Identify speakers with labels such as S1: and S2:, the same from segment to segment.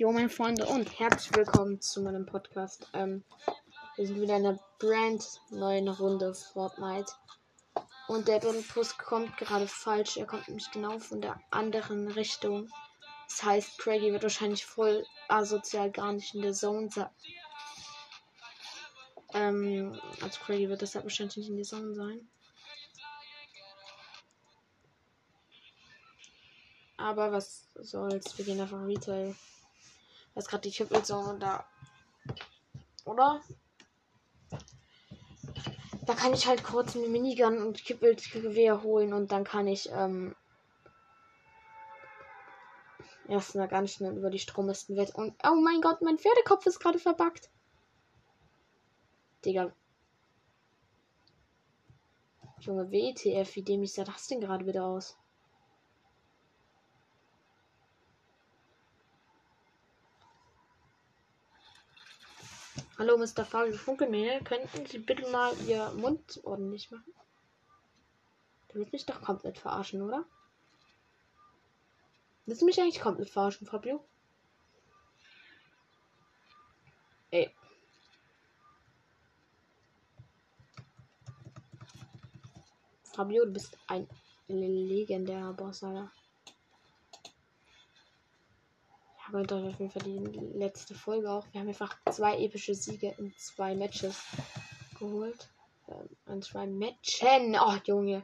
S1: Jo, meine Freunde, und herzlich willkommen zu meinem Podcast. Ähm, wir sind wieder in einer brand neuen Runde Fortnite. Und der Doppelpuss kommt gerade falsch. Er kommt nämlich genau von der anderen Richtung. Das heißt, Craigie wird wahrscheinlich voll asozial gar nicht in der Zone sein. Ähm, also Craigie wird deshalb wahrscheinlich nicht in der Zone sein. Aber was soll's? Wir gehen einfach Retail. Da ist gerade die Kippelzone da. Oder? Da kann ich halt kurz eine Minigun und Kippelgewehr holen und dann kann ich ähm, erst mal ganz schnell über die Stromlisten weg. Und oh mein Gott, mein Pferdekopf ist gerade verbuggt. Digga. Junge, WTF, wie dämlich sah das denn gerade wieder aus? Hallo, Mr. Fabio Funkelmehl. Könnten Sie bitte mal Ihr Mund ordentlich machen? Du willst mich doch komplett verarschen, oder? Willst du mich eigentlich komplett verarschen, Fabio? Ey. Fabio, du bist ein legendärer Boss, Alter. Aber doch auf jeden Fall die letzte Folge auch. Wir haben einfach zwei epische Siege in zwei Matches geholt. Ähm, in zwei Matchen. Oh, Junge.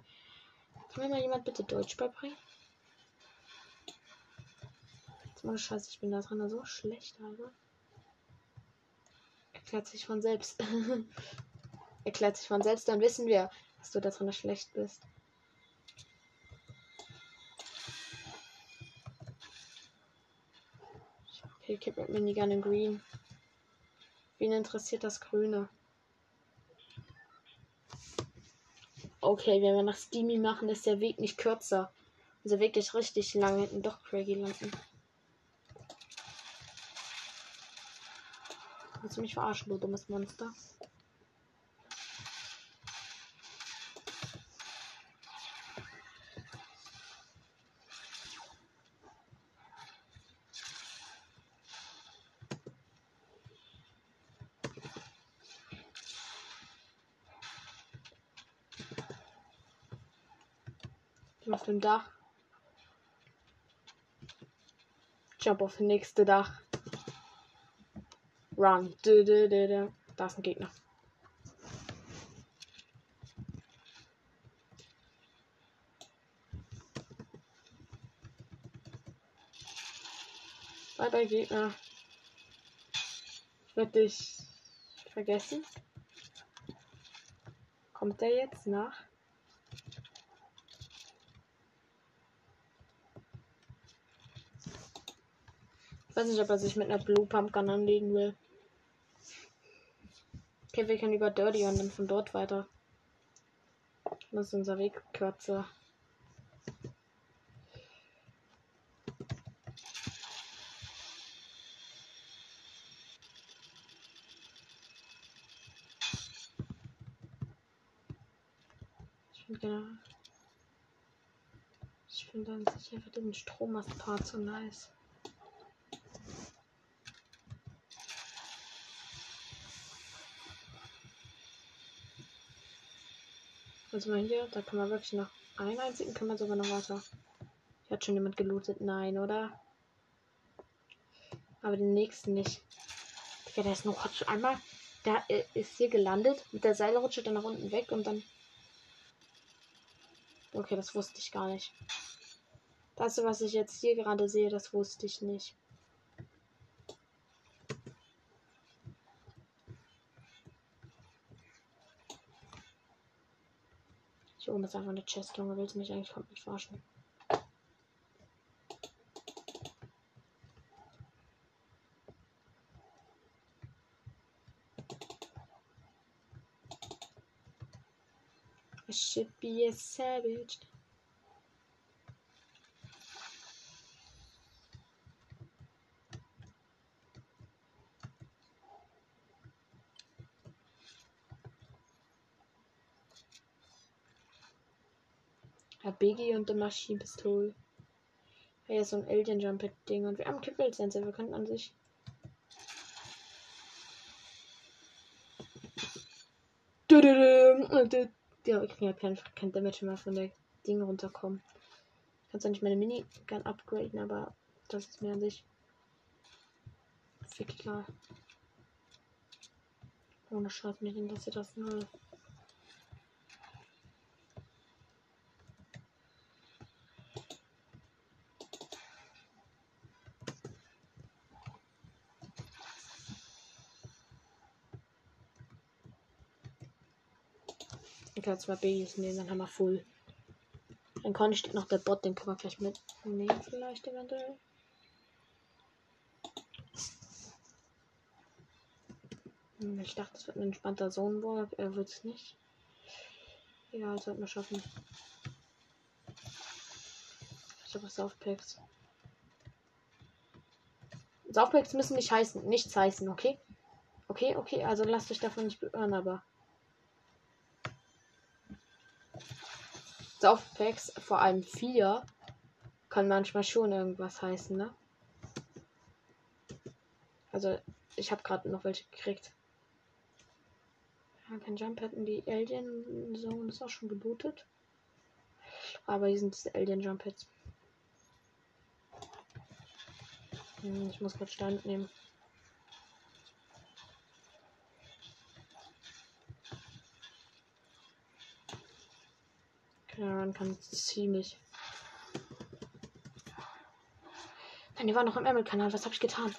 S1: Kann mir mal jemand bitte Deutsch beibringen? Jetzt mal Scheiße, ich bin da dran so schlecht, Alter. Erklärt sich von selbst. Erklärt sich von selbst, dann wissen wir, dass du da dran schlecht bist. Okay, Kip mit Minigun in Green. Wen interessiert das Grüne? Okay, wenn wir nach Steamy machen, ist der Weg nicht kürzer. Unser Weg ist richtig lang, hinten doch Craigie landen. Willst du mich verarschen, du dummes Monster? Dem Dach. Jump auf das nächste Dach. Run. Da ist ein Gegner. Bye bye Gegner. Ich dich vergessen. Kommt der jetzt nach? Weiß nicht, ob er sich mit einer Blue Pumpgun anlegen will. Okay, wir können über Dirty und dann von dort weiter. Das ist unser Weg kürzer. Ich finde genau. Ich finde dann sicher für den Strommast-Part so nice. Also mal hier, da kann man wirklich noch einen einzigen, kann man sogar noch weiter. Hier hat schon jemand gelootet. Nein, oder? Aber den nächsten nicht. Ja, der ist noch einmal. Der ist hier gelandet mit der Seilrutsche dann nach unten weg und dann. Okay, das wusste ich gar nicht. Das, was ich jetzt hier gerade sehe, das wusste ich nicht. Oben ist einfach eine Chest, Junge. Willst du mich eigentlich komplett verarschen? I should be a savage. Biggie und der Maschinenpistole. Ist so ein Alien Jump Ding und wir haben Kippel Sensor. Wir könnten an sich. Ja, ich kann ja kein, kein Damage mehr von der Ding runterkommen. Ich kann zwar nicht meine Minigun upgraden, aber das ist mir an sich wirklich klar. Ohne Schaden, mich interessiert das null. Ich kann zwei Babys nehmen, dann haben wir full. Dann Conny steht noch der Bot, den können wir gleich mitnehmen, vielleicht eventuell. Hm, Ich dachte, es wird ein entspannter Zonenburg. Er wird es nicht. Egal, sollten wir schaffen. Ich habe Saufpacks. Saufpacks müssen nicht heißen, nichts heißen, okay? Okay, okay, also lasst euch davon nicht beirren, aber. Saufpacks, vor allem vier, kann manchmal schon irgendwas heißen, ne? Also, ich habe gerade noch welche gekriegt. Ja, kein Jump hätten die Alien Zone ist auch schon gebootet. Aber hier sind diese Alien Jump Pads. Hm, ich muss gerade Stand nehmen. Karen kann ziemlich. Nein, die war noch im Emerald-Kanal. Was habe ich getan?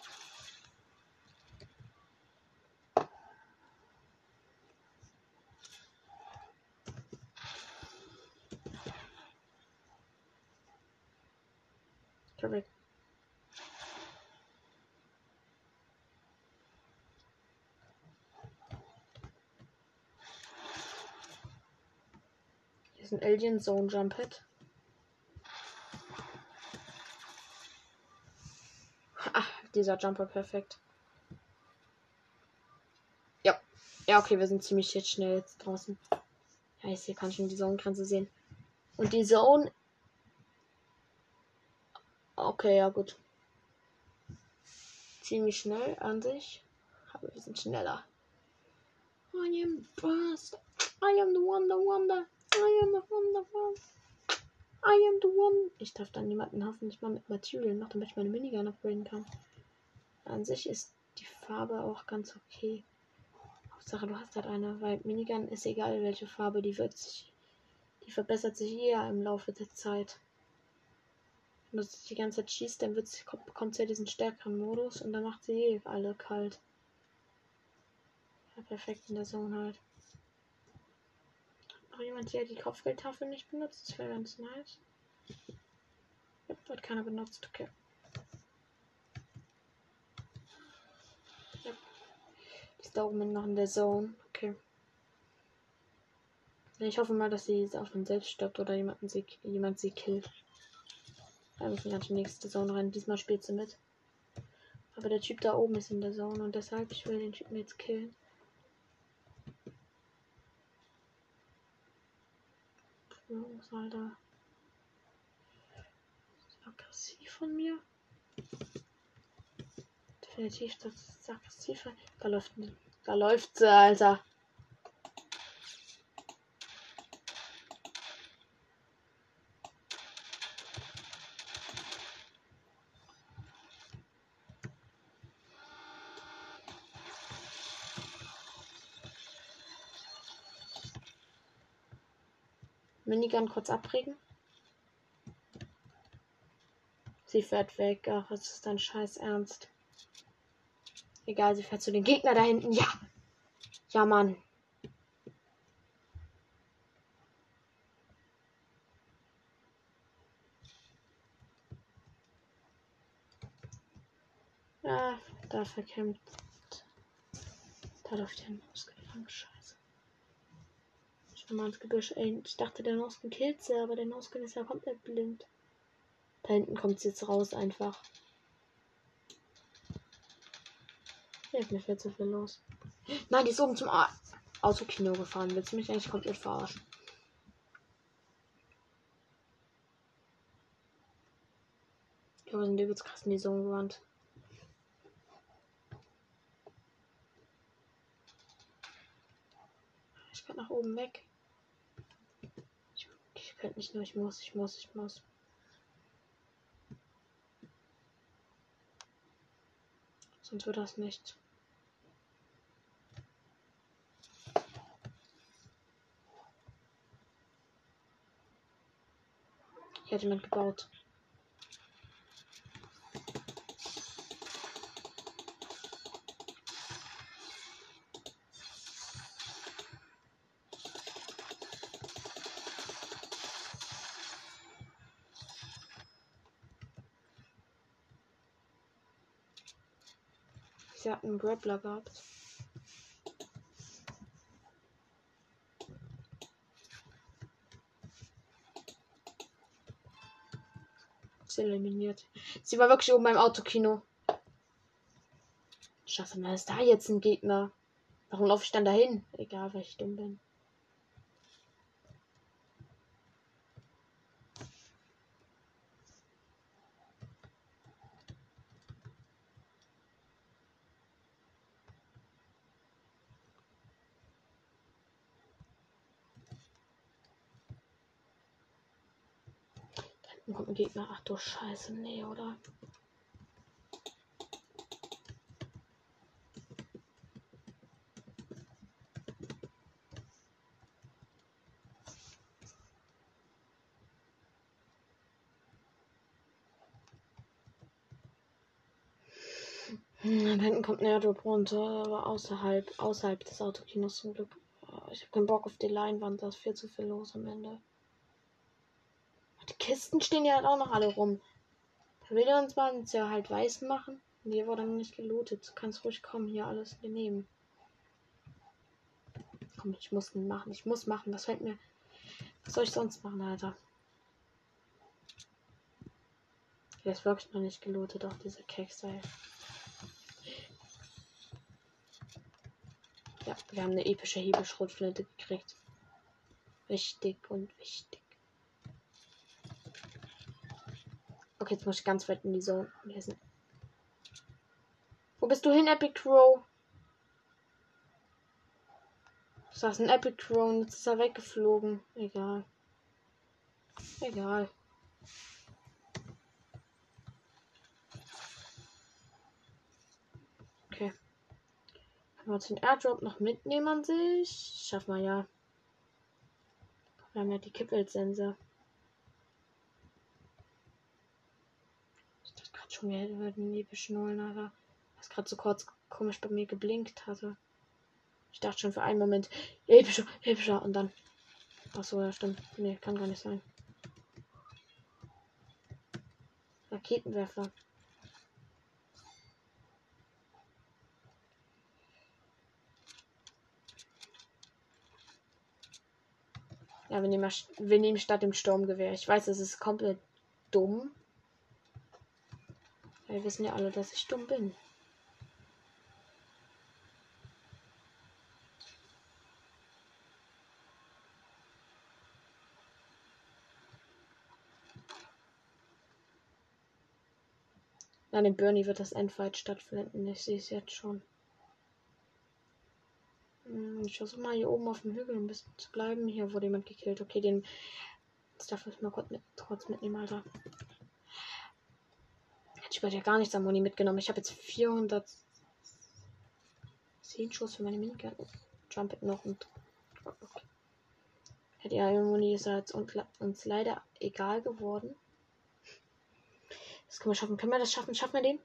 S1: Perfekt. Hier ist ein Alien Zone Jump Hit. Ach, dieser Jumper perfekt. Ja. Ja, okay, wir sind ziemlich jetzt schnell jetzt draußen. Ja, ich kann schon die Zone-Grenze sehen. Und die Zone Okay, ja gut. Ziemlich schnell an sich. Aber wir sind schneller. I am best. I am the the wonder. I am wonderful. I am the one. Ich darf dann niemanden hoffentlich mal mit Material noch, damit ich meine Minigun upgraden kann. An sich ist die Farbe auch ganz okay. Hauptsache du hast halt eine, weil Minigun ist egal welche Farbe, die wird sich, die verbessert sich eher im Laufe der Zeit. Wenn du die ganze Zeit schießt, dann wird's, kommt, bekommt sie ja diesen stärkeren Modus und dann macht sie eh alle kalt. Ja, perfekt in der Zone halt. Noch jemand hier die Kopfgeldtafel nicht benutzt? Das wäre ganz nice. Wird keiner benutzt, okay. Ja. Die ist da oben noch in der Zone. Okay. Ich hoffe mal, dass sie auch von selbst stirbt oder jemanden sie, jemand sie killt. Da müssen wir die nächste Zone rein. Diesmal spielt sie mit. Aber der Typ da oben ist in der Zone und deshalb ich will den Typen jetzt killen. Jungs, Alter. aggressiv von mir. Definitiv, das ist aggressiv. Da läuft, da läuft sie, Alter. Minigun kurz abregen. Sie fährt weg. Ach, es ist dein Scheiß Ernst. Egal, sie fährt zu den Gegner da hinten. Ja. Ja, Mann. Ja, da verkämpft. Da läuft ja ein Muskelfang. Scheiße. Ich will mal ins Gebüsch. Ey, ich dachte, der Nosken killt sie, aber der Nosken ist ja komplett blind. Da hinten kommt sie jetzt raus einfach. Ist mir viel zu viel los. Nein, die ist oben zum A Autokino gefahren. Willst du mich eigentlich komplett verarschen? sind übelst krass in die Zone gewandt. Ich kann nach oben weg. Ich, nicht nur, ich muss, ich muss, ich muss. Sonst wird das nichts. Hier hat jemand gebaut. Sie einen Grappler gehabt. Sie eliminiert. Sie war wirklich oben beim Autokino. Scheiße, da ist da jetzt ein Gegner. Warum laufe ich dann dahin? Egal, weil ich dumm bin. Dann kommt ein Gegner. Ach du Scheiße, nee, oder? Da hinten kommt ein runter, aber außerhalb, außerhalb des Autokinos zum Glück. Oh, Ich habe keinen Bock auf die Leinwand, da ist viel zu viel los am Ende. Die Kisten stehen ja halt auch noch alle rum. Da will er uns mal uns ja halt weiß machen. Hier wurde nicht gelootet. Du kannst ruhig kommen, hier alles nehmen. Komm, ich muss machen. Ich muss machen. Was fällt mir. Was soll ich sonst machen, Alter? Der ist wirklich noch nicht gelootet, auch diese Kekse. Ja, wir haben eine epische Hebelschrotflinte gekriegt. Wichtig und wichtig. Okay, jetzt muss ich ganz weit in die Zone. Ist Wo bist du hin, Epic Crow? Du sagst ein Epic Crow und jetzt ist er weggeflogen. Egal. Egal. Okay. Wir uns den Airdrop noch mitnehmen an sich? Schaffen wir ja. Wir haben ja die Kippelsense. Schon, wir würden die beschnullen, aber was gerade so kurz komisch bei mir geblinkt hatte. Ich dachte schon für einen Moment, epischer, epischer und dann. Ach so, ja, stimmt. Nee, kann gar nicht sein. Raketenwerfer. Ja, wir nehmen, wir nehmen statt dem Sturmgewehr. Ich weiß, es ist komplett dumm. Wir wissen ja alle, dass ich dumm bin. Nein, in Bernie wird das Endfight stattfinden. Ich sehe es jetzt schon. Hm, Ich versuche mal hier oben auf dem Hügel ein bisschen zu bleiben. Hier wurde jemand gekillt. Okay, den. Das darf ich mal kurz, mit, kurz mitnehmen, Alter. Ich bei dir gar nichts am Moni mitgenommen. Ich habe jetzt 410 Schuss für meine Minigun. Jump it noch und. Okay. Hätte ja Moni ist ja jetzt uns, leider egal geworden. Das können wir schaffen. Können wir das schaffen? Schaffen wir den?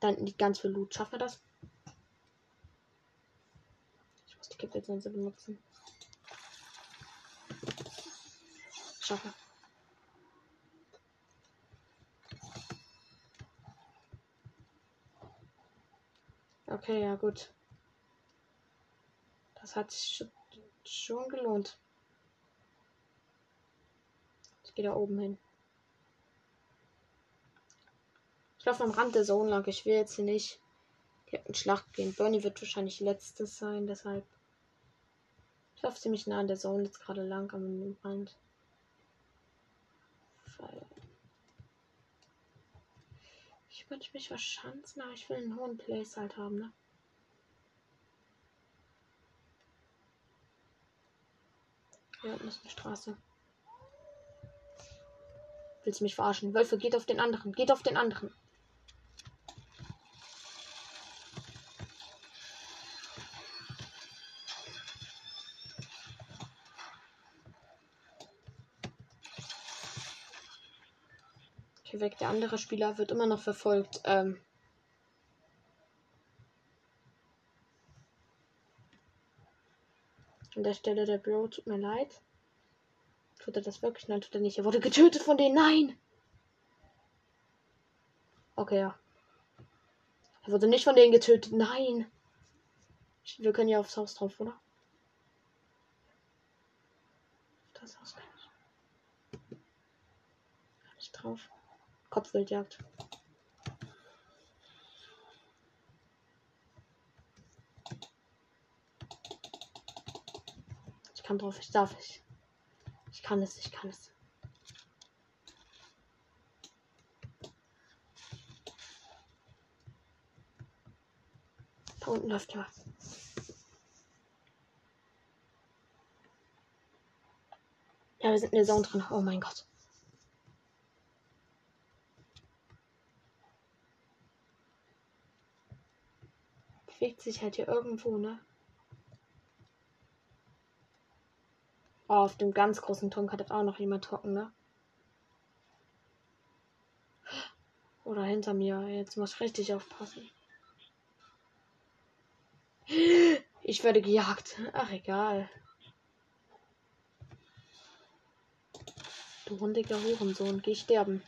S1: Dann liegt ganz viel Loot. Schaffen wir das? Ich muss die Kippelsense benutzen. Schaffe. Okay, ja gut. Das hat sich schon- gelohnt. Ich gehe da oben hin. Ich laufe am Rand der Zone lang. Ich will jetzt hier nicht direkt in Schlacht gehen. Bernie wird wahrscheinlich letztes sein, deshalb. Ich laufe ziemlich nah an der Zone jetzt gerade lang am Rand. Weil. Könnte ich mich verschanzen, aber ich will einen hohen Place halt haben, ne? Ja, das ist eine Straße. Willst du mich verarschen? Wölfe, geht auf den anderen. Geht auf den anderen. Weg. Der andere Spieler wird immer noch verfolgt. Ähm An der Stelle der Bro, tut mir leid. Tut er das wirklich? Nein, tut er nicht. Er wurde getötet von denen. Nein! Okay, ja. Er wurde nicht von denen getötet. Nein! Wir können ja aufs Haus drauf, oder? Das Haus kann ich. Kann ich drauf. Kopfwildjagd. Ich kann drauf, ich darf ich. Ich kann es, ich kann es. Da unten läuft ja. Ja, wir sind in der Zone drin. Oh mein Gott. Sich halt hier irgendwo, ne? Oh, auf dem ganz großen Turm hat auch noch jemand trocken, ne? Oder hinter mir. Jetzt muss ich richtig aufpassen. Ich werde gejagt. Ach, egal. Du hundiger Hurensohn. Geh sterben.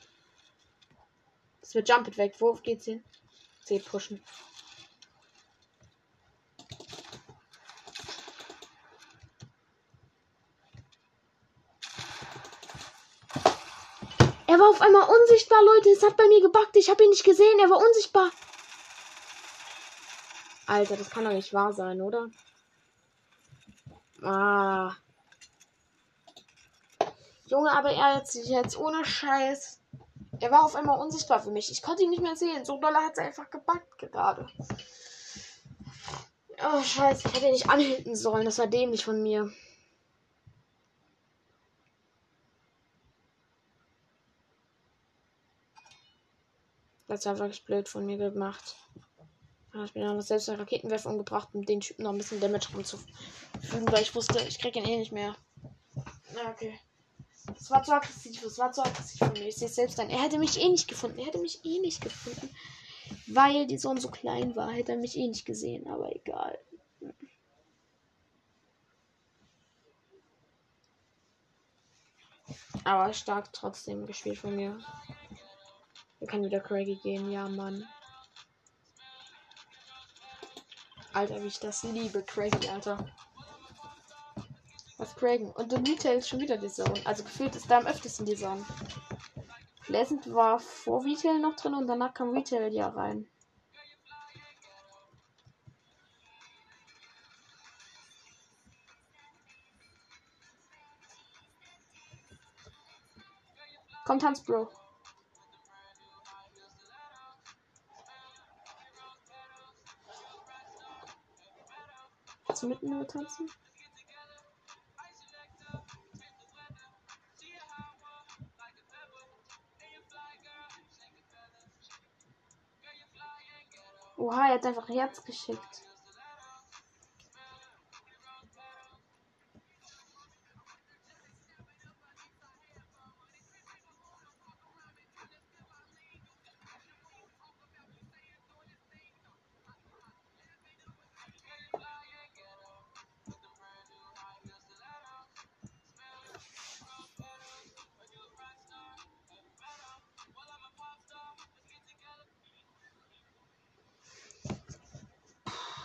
S1: Das wird Jumpet weg. Wo geht's hin? C pushen. Auf einmal unsichtbar, Leute. Es hat bei mir gebackt. Ich habe ihn nicht gesehen. Er war unsichtbar. Alter, das kann doch nicht wahr sein, oder? Ah. Junge, aber er hat sich jetzt ohne Scheiß. Er war auf einmal unsichtbar für mich. Ich konnte ihn nicht mehr sehen. So doll hat es einfach gebackt gerade. Oh, Scheiße. Ich hätte ihn nicht anhalten sollen. Das war dämlich von mir. Das war wirklich blöd von mir gemacht. Ich bin dann noch selbst einen Raketenwerfer umgebracht, um den Typen noch ein bisschen Damage rumzufügen, weil ich wusste, ich krieg ihn eh nicht mehr. Na, okay. Das war zu aggressiv, das war zu aggressiv von mir. Ich sehe selbst ein. Er hätte mich eh nicht gefunden. Er hätte mich eh nicht gefunden. Weil die Sonne so klein war, hätte er mich eh nicht gesehen, aber egal. Aber stark trotzdem gespielt von mir. Wir kann wieder Craigie gehen, ja, Mann. Alter, wie ich das liebe, Craigie, Alter. Was Cragen? Und der Retail ist schon wieder die Zone. Also gefühlt ist da am öftesten die Zone. Pleasant war vor Retail noch drin und danach kam Retail ja rein. Kommt Hans Bro. Du mit mir tanzen? Oha, er hat einfach Herz geschickt.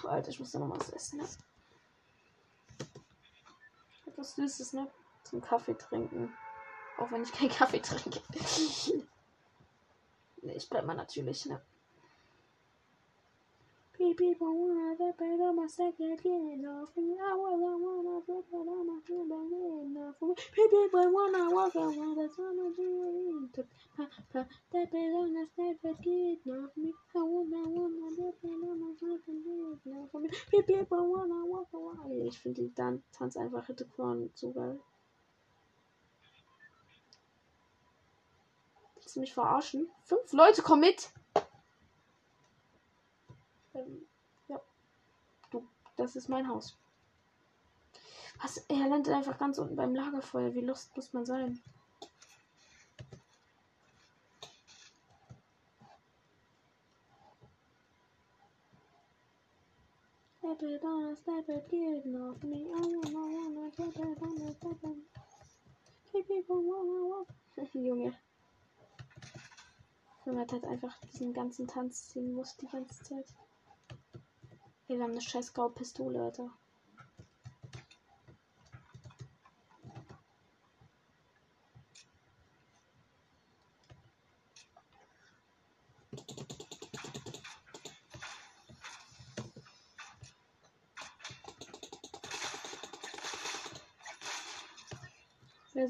S1: Alter, ich muss da noch was essen. Ne? Etwas Süßes, ne? Zum Kaffee trinken. Auch wenn ich keinen Kaffee trinke. ne, ich bleib mal natürlich, ne? People wanna on my second getting off me. I wanna wanna step it on my Ich finde die Dan Tanz einfach hätte Korn so geil. Willst du mich verarschen? Fünf Leute kommen mit. Ähm, ja. Du, das ist mein Haus. Was? Er landet einfach ganz unten beim Lagerfeuer. Wie lust muss man sein? Junge. Man hat halt einfach diesen ganzen Tanz ziehen muss die ganze Zeit. Hey, wir haben eine scheiß graue Pistole, Alter.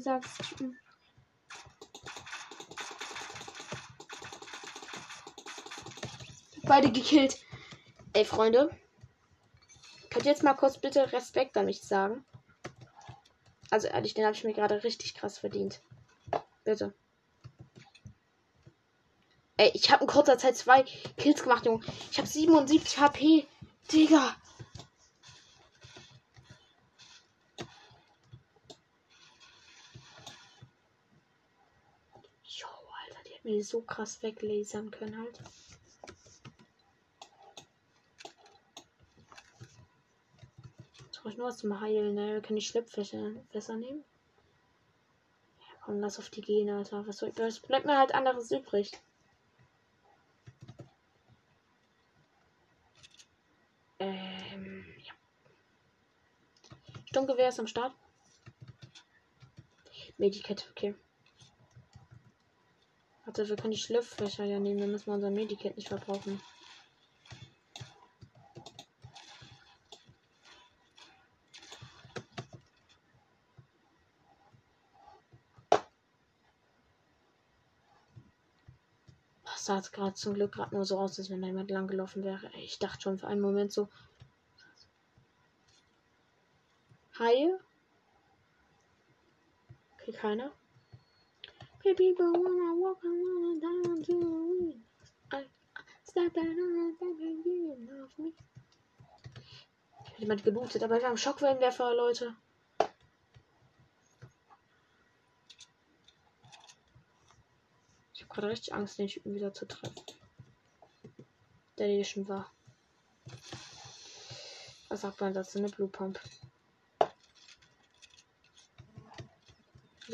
S1: Wer sagt's? Typen? Beide gekillt. Ey, Freunde. Könnt ihr jetzt mal kurz bitte Respekt an mich sagen? Also ehrlich, den habe ich mir gerade richtig krass verdient. Bitte. Ey, ich habe in kurzer Zeit zwei Kills gemacht, Junge. Ich habe 77 HP. Digga. Jo, Alter, die hat mir so krass weglasern können halt. brauche ich nur was zum Heilen, ne? Kann ich Schleppfässer besser nehmen? Ja, komm, lass auf die gehen, Alter. Was, soll, was bleibt mir halt anderes übrig? Ähm, ja. Sturmgewehr ist am Start. Medikit, okay. Warte, wir können die Schlüpffächer ja nehmen, dann müssen wir unser Medikit nicht verbrauchen. sah es gerade zum Glück gerade nur so aus, als wenn da jemand lang gelaufen wäre. Ich dachte schon für einen Moment so. Haie? Okay, keiner. Baby, wanna walk around down to the Step on Ich hätte jemand gelootet, aber wir haben Schockwellenwerfer, Leute. gerade richtig Angst, den Typen wieder zu treffen. Der hier schon war. Was sagt man dazu? Eine Blue Pump.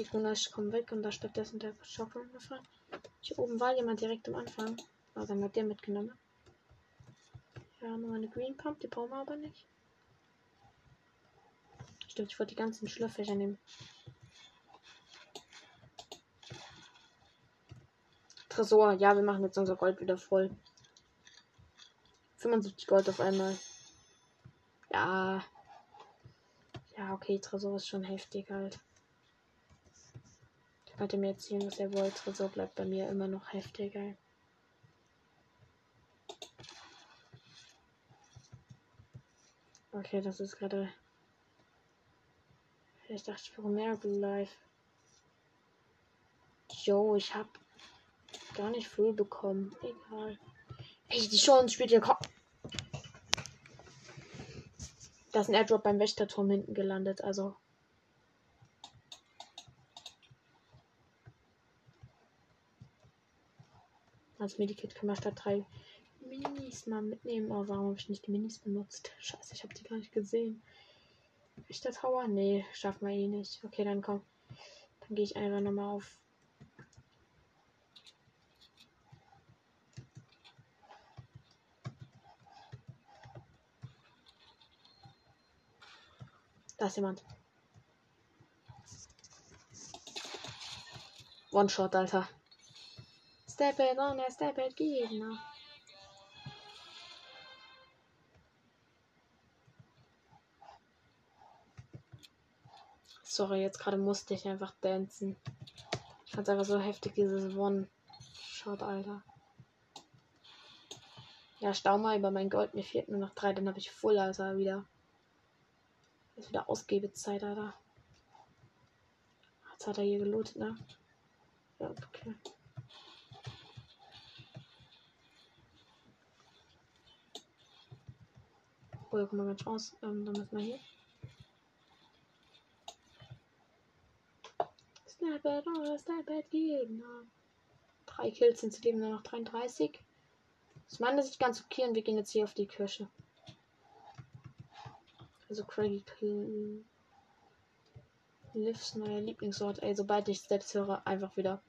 S1: Die Gunash kommen weg und da stattdessen der Shockrun gefallen. Hier oben war jemand direkt am Anfang. Aber dann hat der mitgenommen. Ja, nur eine Green Pump, die brauchen wir aber nicht. Stimmt, ich wollte die ganzen Schlürfächer nehmen. Tresor. Ja, wir machen jetzt unser Gold wieder voll. 75 Gold auf einmal. Ja. Ja, okay, Tresor ist schon heftig halt. Könnt ihr mir erzählen, was ihr wollt. Tresor bleibt bei mir immer noch heftiger. Okay, das ist gerade. Ich dachte, ich brauche mehr Life. Jo, ich hab gar nicht früh bekommen. Egal. Ey, die Chance spielt ja kaum. Da ist ein Airdrop beim Wächterturm hinten gelandet, also. Als Medikit können wir statt drei Minis mal mitnehmen. Oh, warum habe ich nicht die Minis benutzt? Scheiße, ich habe die gar nicht gesehen. Wächter Tower? Nee, schaffen wir eh nicht. Okay, dann komm. Dann gehe ich einfach nochmal auf Da ist jemand. One-Shot, Alter. Stepet, Honor, Stepet, Gegner. Sorry, jetzt gerade musste ich einfach tanzen. Ich fand's einfach so heftig, dieses One-Shot, Alter. Ja, stau mal über mein Gold. Mir fehlt nur noch drei, dann habe ich Full, Alter, wieder. Ist wieder Ausgebezeit, Alter. Jetzt hat er hier gelootet, ne? Ja, okay. Oh, ja, guck mal ganz raus. Ähm, dann müssen wir hier. Sniper, oh, Sniper Gegner. Drei Kills sind zu leben nur noch 33. Das meiner Sicht ganz okay und wir gehen jetzt hier auf die Kirche. Also Craigie Kill. Livs neuer Lieblingsort. Ey, sobald ich Steps höre, einfach wieder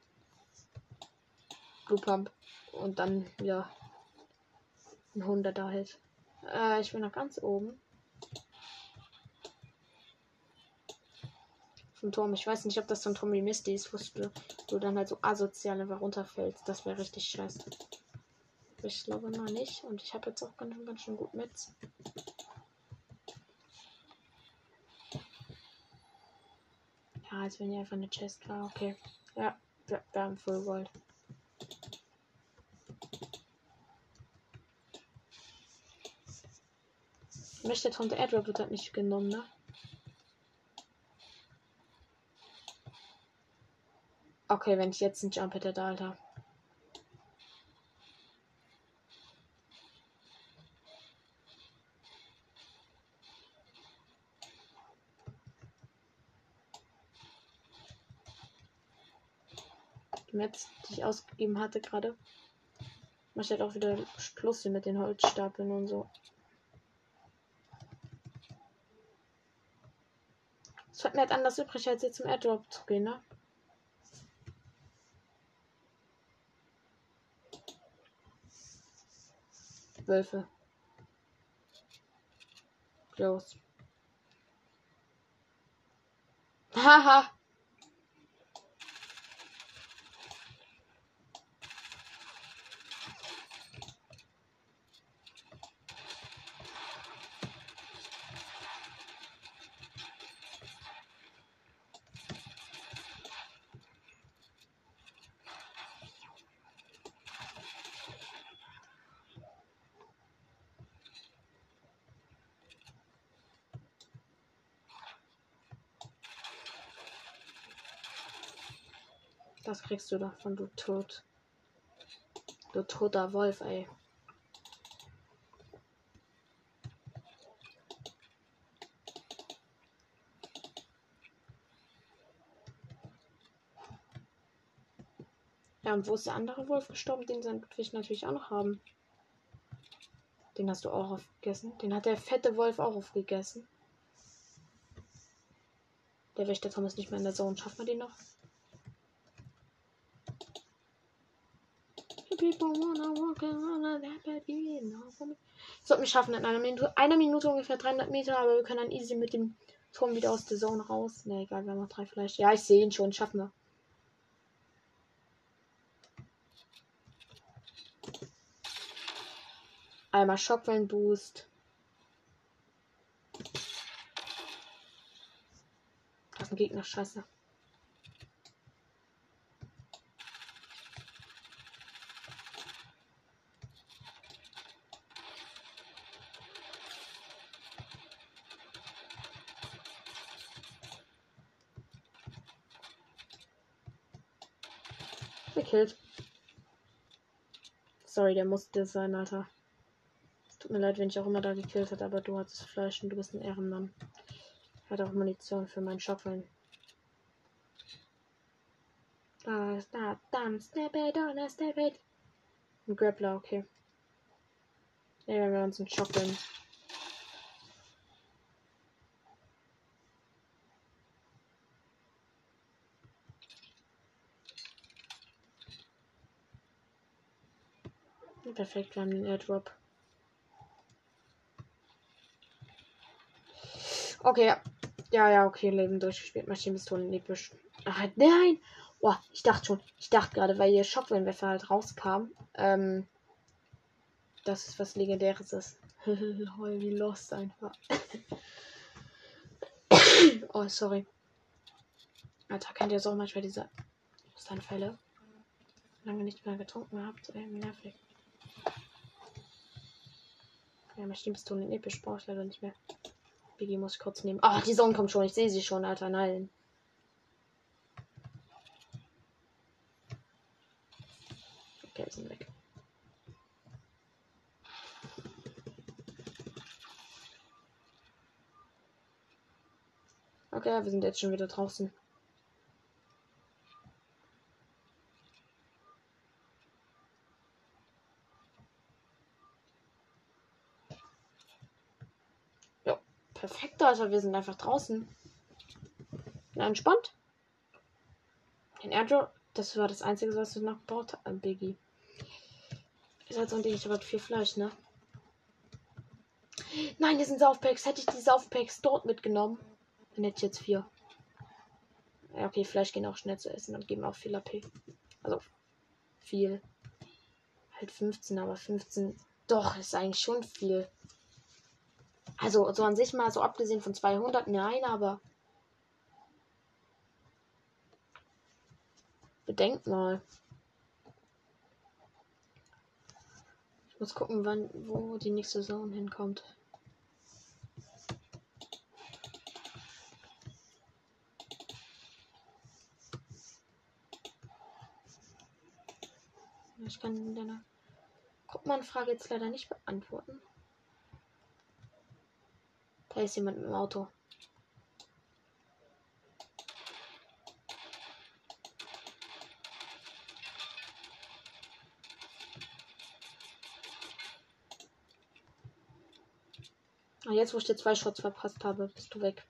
S1: Blue Pump. Und dann wieder ein 100er Hit. Äh, ich bin noch ganz oben. Vom Turm. Ich weiß nicht, ob das so ein Tommy Misty ist, wo du, du dann halt so asozial einfach runterfällst. Das wäre richtig scheiße. Ich glaube noch nicht. Und ich habe jetzt auch ganz, ganz schön gut mit. Ja, als wenn hier einfach eine Chest war. Okay. Ja, wir haben Full Gold. Möchte Tante Edward wird halt nicht genommen, ne? Okay, wenn ich jetzt einen Jump hätte, da, Alter. Metz, die ich ausgegeben hatte gerade. Mach ich halt auch wieder Plus hier mit den Holzstapeln und so. Fällt mir anders übrig, als jetzt zum Airdrop zu gehen, ne? Wölfe. Los. Haha. Kriegst du davon, du tot. Du toter Wolf, ey. Ja, und wo ist der andere Wolf gestorben? Den will ich natürlich auch noch haben. Den hast du auch aufgegessen. Den hat der fette Wolf auch aufgegessen. Der Wächter Tom ist nicht mehr in der Zone. Schaffen wir den noch? People wanna walk around that baby. Sollten wir schaffen in einer Minute, einer Minute ungefähr 300 Meter, aber wir können dann easy mit dem Turm wieder aus der Zone raus. Ne, egal, wir haben noch drei vielleicht. Ja, ich sehe ihn schon, schaffen wir. Einmal Shockwellen Boost. Das ist ein Gegner, scheiße. Gekillt. Sorry, der musste sein, Alter. Tut mir leid, wenn ich auch immer da gekillt hat, aber du hattest Fleisch und du bist ein Ehrenmann. Hat auch Munition für meinen Schockeln. Da da, dann step it on, step it. Ein Grappler, okay. Ja, wenn wir uns einen Schockeln. Perfekt, wir haben den Airdrop. Okay, ja. Ja, ja, okay, Leben durchgespielt. Maschinenpistolen in Büsch. Ach, nein! Boah, ich dachte schon. Ich dachte gerade, weil ihr Schockwellenwerfer halt rauskam. Ähm, dass es was Legendäres ist. Wie lost einfach. oh, sorry. Alter, kennt ihr so manchmal diese Anfälle? Lange nicht mehr getrunken habt, ey, nervig. Ja, Maschinenpistolen episch brauche ich leider nicht mehr. Biggie muss ich kurz nehmen. Ah, die Sonne kommt schon. Ich sehe sie schon, Alter. Nein. Okay, wir sind weg. Okay, wir sind jetzt schon wieder draußen. Ja, also wir sind einfach draußen. Ja, entspannt. Den Airdrop, das war das Einzige, was wir noch gebaut haben, Biggie. Ist halt so ein Ding, ich habe halt viel Fleisch, ne? Nein, hier sind Saufpacks. Hätte ich die Saufpacks dort mitgenommen, dann hätte ich jetzt vier. Ja, okay, Fleisch gehen auch schnell zu essen und geben auch viel AP. Also, viel. Halt 15, aber 15. Doch, ist eigentlich schon viel. Also, so an sich mal, so abgesehen von 200, nein, aber. Bedenkt mal. Ich muss gucken, wann, wo die nächste Saison hinkommt. Ich kann deine Gruppenanfrage jetzt leider nicht beantworten. Da ist jemand im Auto. Ah, jetzt, wo ich dir zwei Shots verpasst habe, bist du weg.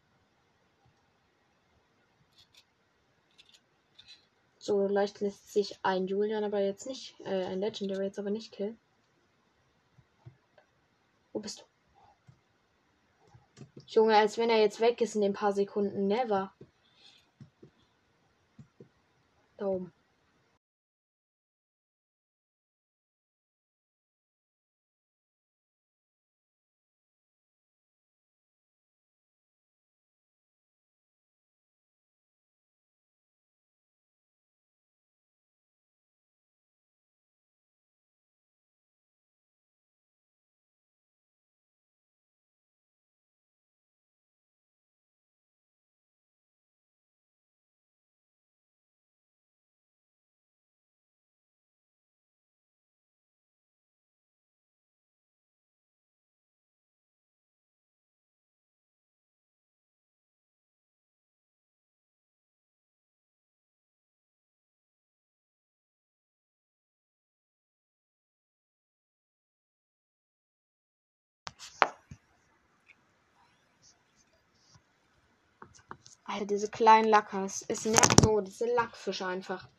S1: So leicht lässt sich ein Julian aber jetzt nicht, äh, ein Legendary jetzt aber nicht killen. Wo bist du? Junge, als wenn er jetzt weg ist in den paar Sekunden. Never. Da oben. Alter, diese kleinen Lackers. Es nervt so, diese Lackfische einfach.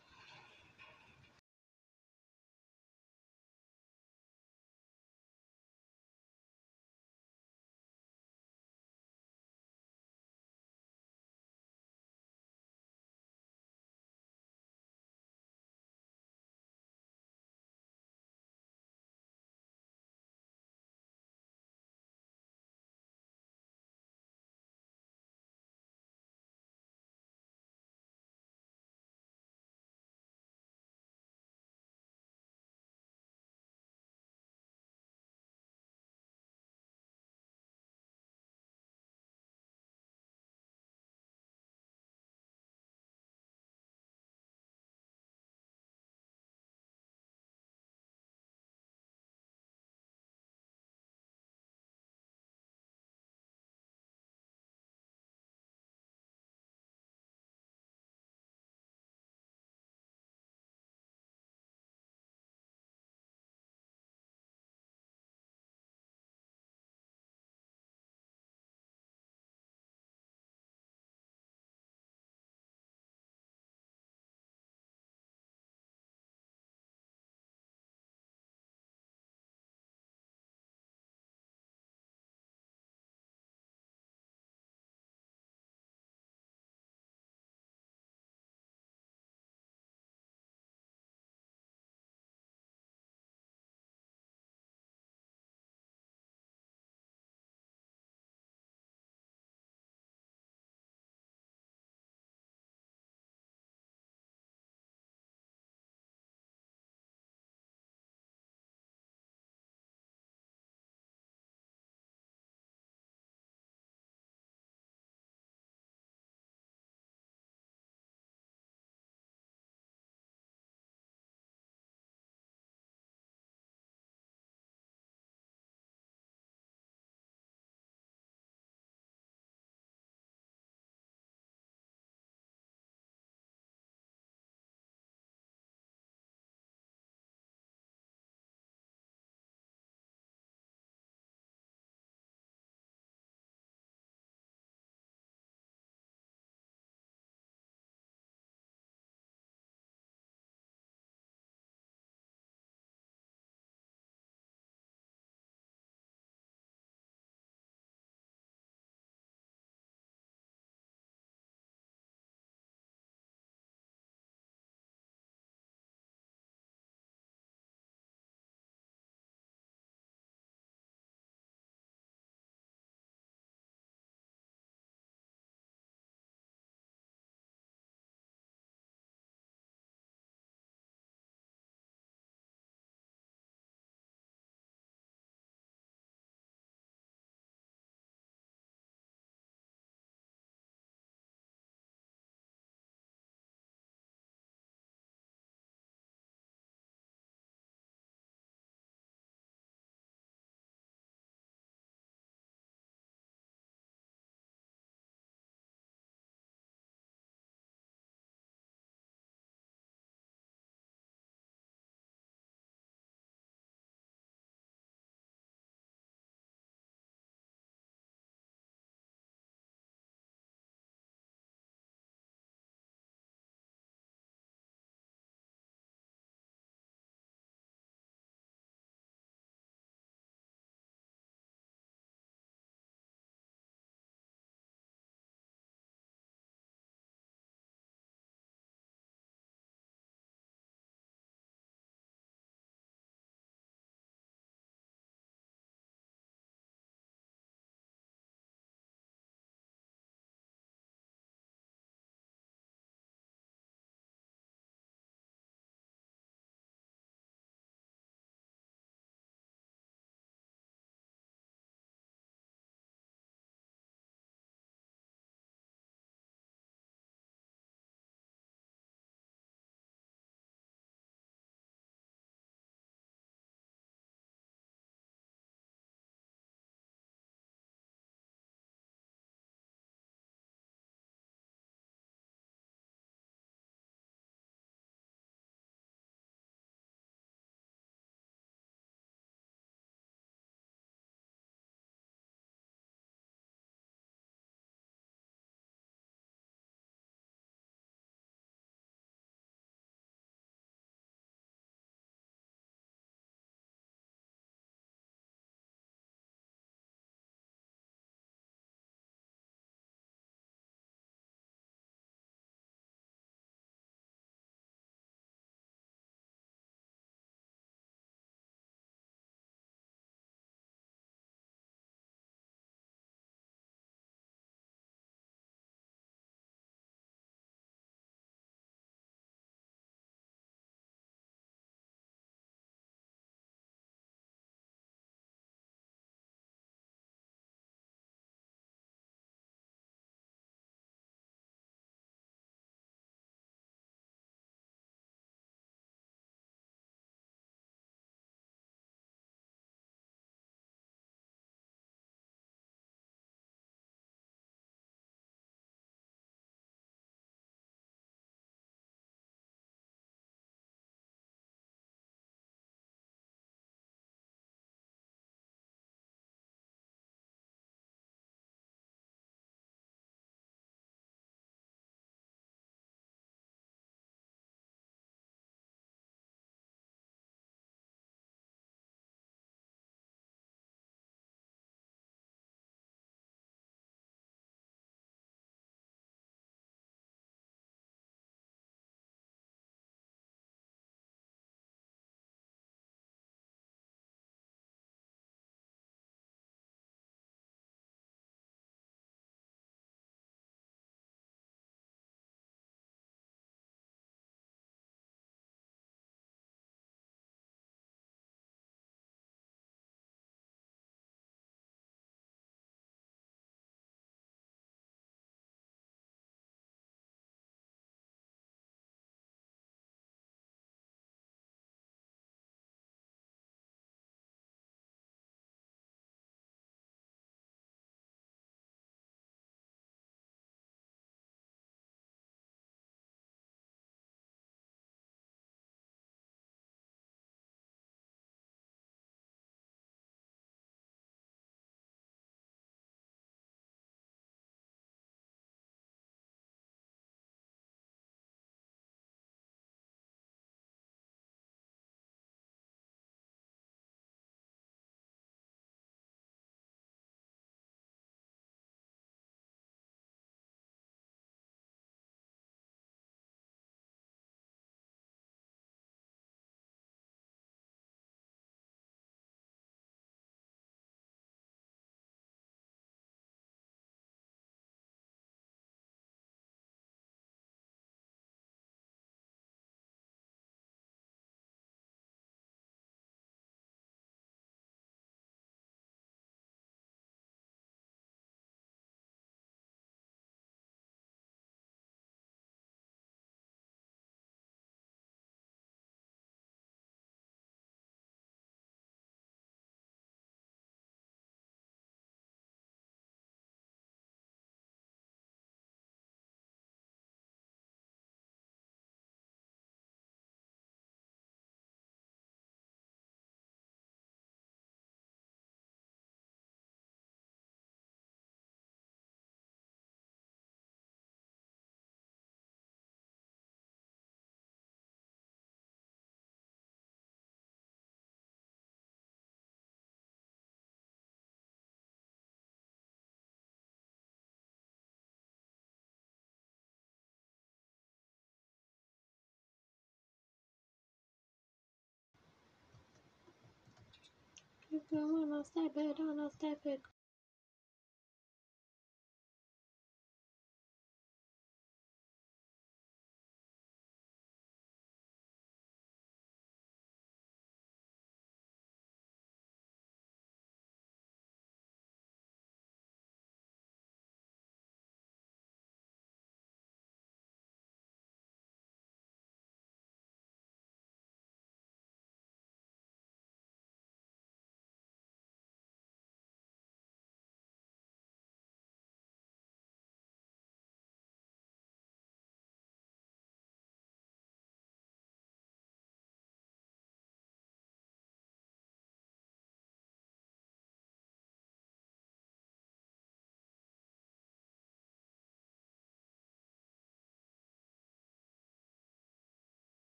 S1: Wanna step it, wanna step it.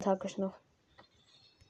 S1: Tag ich noch.